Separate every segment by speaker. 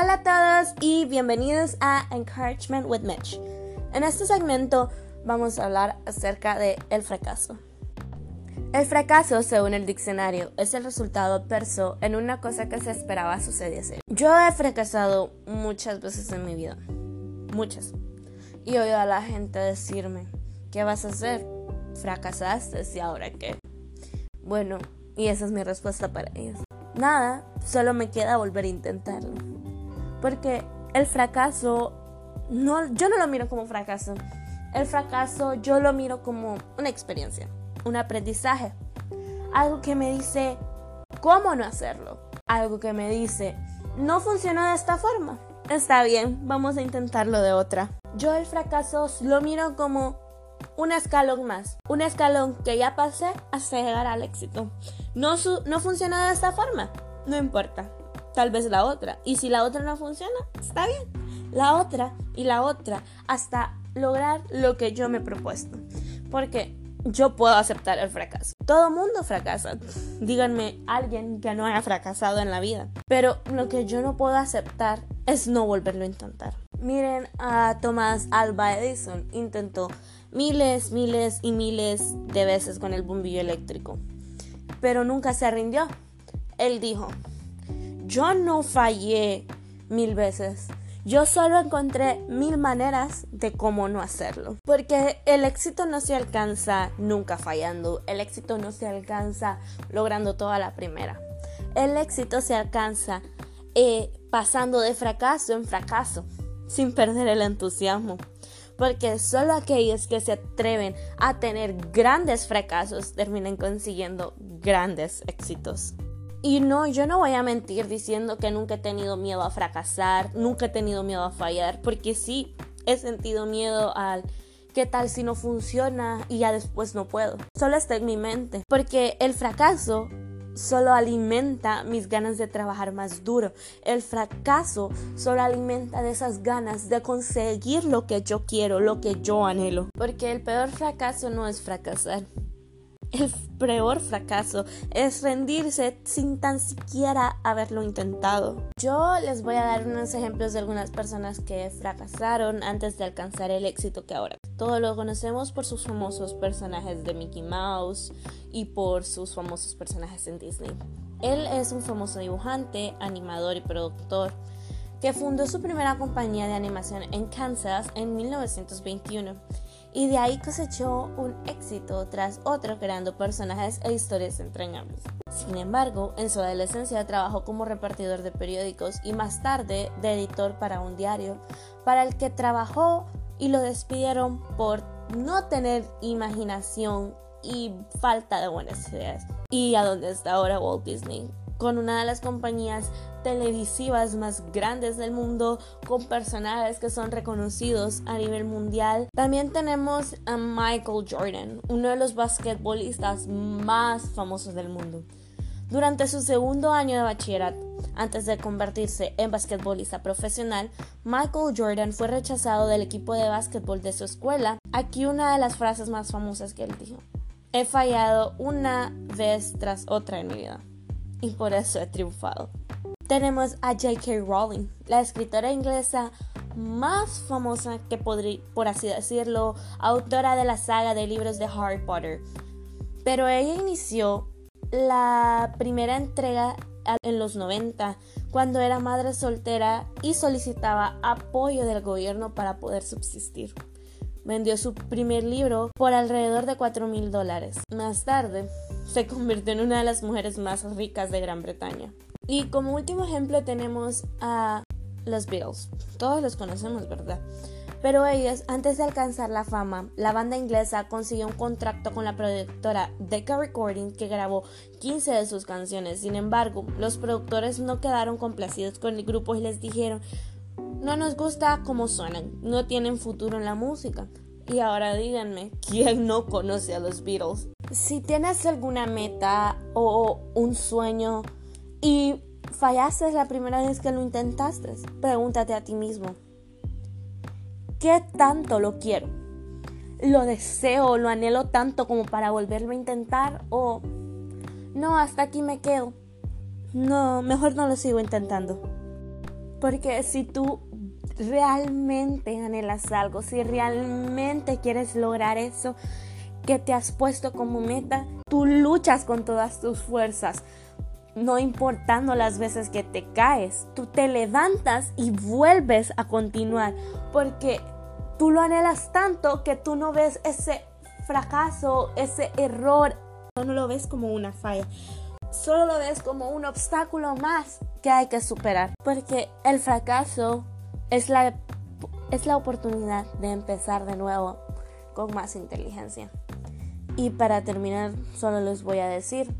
Speaker 1: Hola a todos y bienvenidos a Encouragement with Mitch. En este segmento vamos a hablar acerca de el fracaso. El fracaso, según el diccionario, es el resultado adverso en una cosa que se esperaba sucediese. Yo he fracasado muchas veces en mi vida, muchas. Y oído a la gente decirme, ¿qué vas a hacer? Fracasaste y ahora qué. Bueno, y esa es mi respuesta para ellos. Nada, solo me queda volver a intentarlo. Porque el fracaso, no, yo no lo miro como fracaso. El fracaso yo lo miro como una experiencia, un aprendizaje. Algo que me dice cómo no hacerlo. Algo que me dice, no funcionó de esta forma. Está bien, vamos a intentarlo de otra. Yo el fracaso lo miro como un escalón más. Un escalón que ya pasé hasta llegar al éxito. No, no funcionó de esta forma. No importa tal vez la otra. Y si la otra no funciona, está bien. La otra y la otra hasta lograr lo que yo me he propuesto. Porque yo puedo aceptar el fracaso. Todo mundo fracasa. Díganme alguien que no haya fracasado en la vida. Pero lo que yo no puedo aceptar es no volverlo a intentar. Miren a Thomas Alba Edison. Intentó miles, miles y miles de veces con el bombillo eléctrico. Pero nunca se rindió. Él dijo, yo no fallé mil veces. Yo solo encontré mil maneras de cómo no hacerlo. Porque el éxito no se alcanza nunca fallando. El éxito no se alcanza logrando toda la primera. El éxito se alcanza eh, pasando de fracaso en fracaso, sin perder el entusiasmo. Porque solo aquellos que se atreven a tener grandes fracasos terminan consiguiendo grandes éxitos. Y no, yo no voy a mentir diciendo que nunca he tenido miedo a fracasar, nunca he tenido miedo a fallar, porque sí, he sentido miedo al qué tal si no funciona y ya después no puedo. Solo está en mi mente, porque el fracaso solo alimenta mis ganas de trabajar más duro. El fracaso solo alimenta de esas ganas de conseguir lo que yo quiero, lo que yo anhelo. Porque el peor fracaso no es fracasar. El peor fracaso es rendirse sin tan siquiera haberlo intentado. Yo les voy a dar unos ejemplos de algunas personas que fracasaron antes de alcanzar el éxito que ahora. Todos lo conocemos por sus famosos personajes de Mickey Mouse y por sus famosos personajes en Disney. Él es un famoso dibujante, animador y productor que fundó su primera compañía de animación en Kansas en 1921 y de ahí cosechó un éxito tras otro creando personajes e historias entrañables. Sin embargo, en su adolescencia trabajó como repartidor de periódicos y más tarde de editor para un diario, para el que trabajó y lo despidieron por no tener imaginación y falta de buenas ideas. ¿Y a dónde está ahora Walt Disney? Con una de las compañías televisivas más grandes del mundo, con personajes que son reconocidos a nivel mundial. También tenemos a Michael Jordan, uno de los basquetbolistas más famosos del mundo. Durante su segundo año de bachillerato, antes de convertirse en basquetbolista profesional, Michael Jordan fue rechazado del equipo de básquetbol de su escuela. Aquí una de las frases más famosas que él dijo. He fallado una vez tras otra en mi vida y por eso he triunfado. Tenemos a J.K. Rowling, la escritora inglesa más famosa que podría, por así decirlo, autora de la saga de libros de Harry Potter. Pero ella inició la primera entrega en los 90, cuando era madre soltera y solicitaba apoyo del gobierno para poder subsistir. Vendió su primer libro por alrededor de 4 mil dólares. Más tarde, se convirtió en una de las mujeres más ricas de Gran Bretaña. Y como último ejemplo tenemos a los Beatles. Todos los conocemos, ¿verdad? Pero ellos, antes de alcanzar la fama, la banda inglesa consiguió un contrato con la productora Decca Recording que grabó 15 de sus canciones. Sin embargo, los productores no quedaron complacidos con el grupo y les dijeron, no nos gusta cómo suenan, no tienen futuro en la música. Y ahora díganme, ¿quién no conoce a los Beatles? Si tienes alguna meta o un sueño y fallaste la primera vez que lo intentaste, pregúntate a ti mismo, ¿qué tanto lo quiero? ¿Lo deseo, lo anhelo tanto como para volverlo a intentar? ¿O no, hasta aquí me quedo? No, mejor no lo sigo intentando. Porque si tú realmente anhelas algo, si realmente quieres lograr eso que te has puesto como meta, tú luchas con todas tus fuerzas. No importando las veces que te caes, tú te levantas y vuelves a continuar porque tú lo anhelas tanto que tú no ves ese fracaso, ese error, no lo ves como una falla, solo lo ves como un obstáculo más que hay que superar. Porque el fracaso es la, es la oportunidad de empezar de nuevo con más inteligencia. Y para terminar, solo les voy a decir,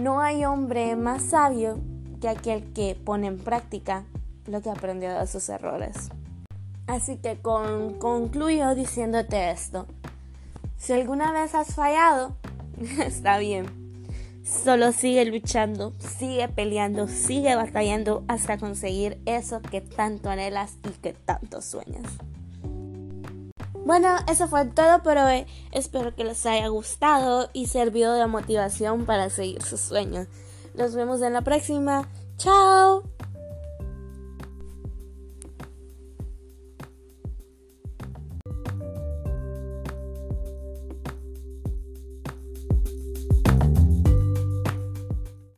Speaker 1: no hay hombre más sabio que aquel que pone en práctica lo que aprendió de sus errores. Así que con, concluyo diciéndote esto. Si alguna vez has fallado, está bien Solo sigue luchando, sigue peleando, sigue batallando hasta conseguir eso que tanto anhelas y que tanto sueñas. Bueno, eso fue todo por hoy. Espero que les haya gustado y servido de motivación para seguir sus sueños. Nos vemos en la próxima. ¡Chao!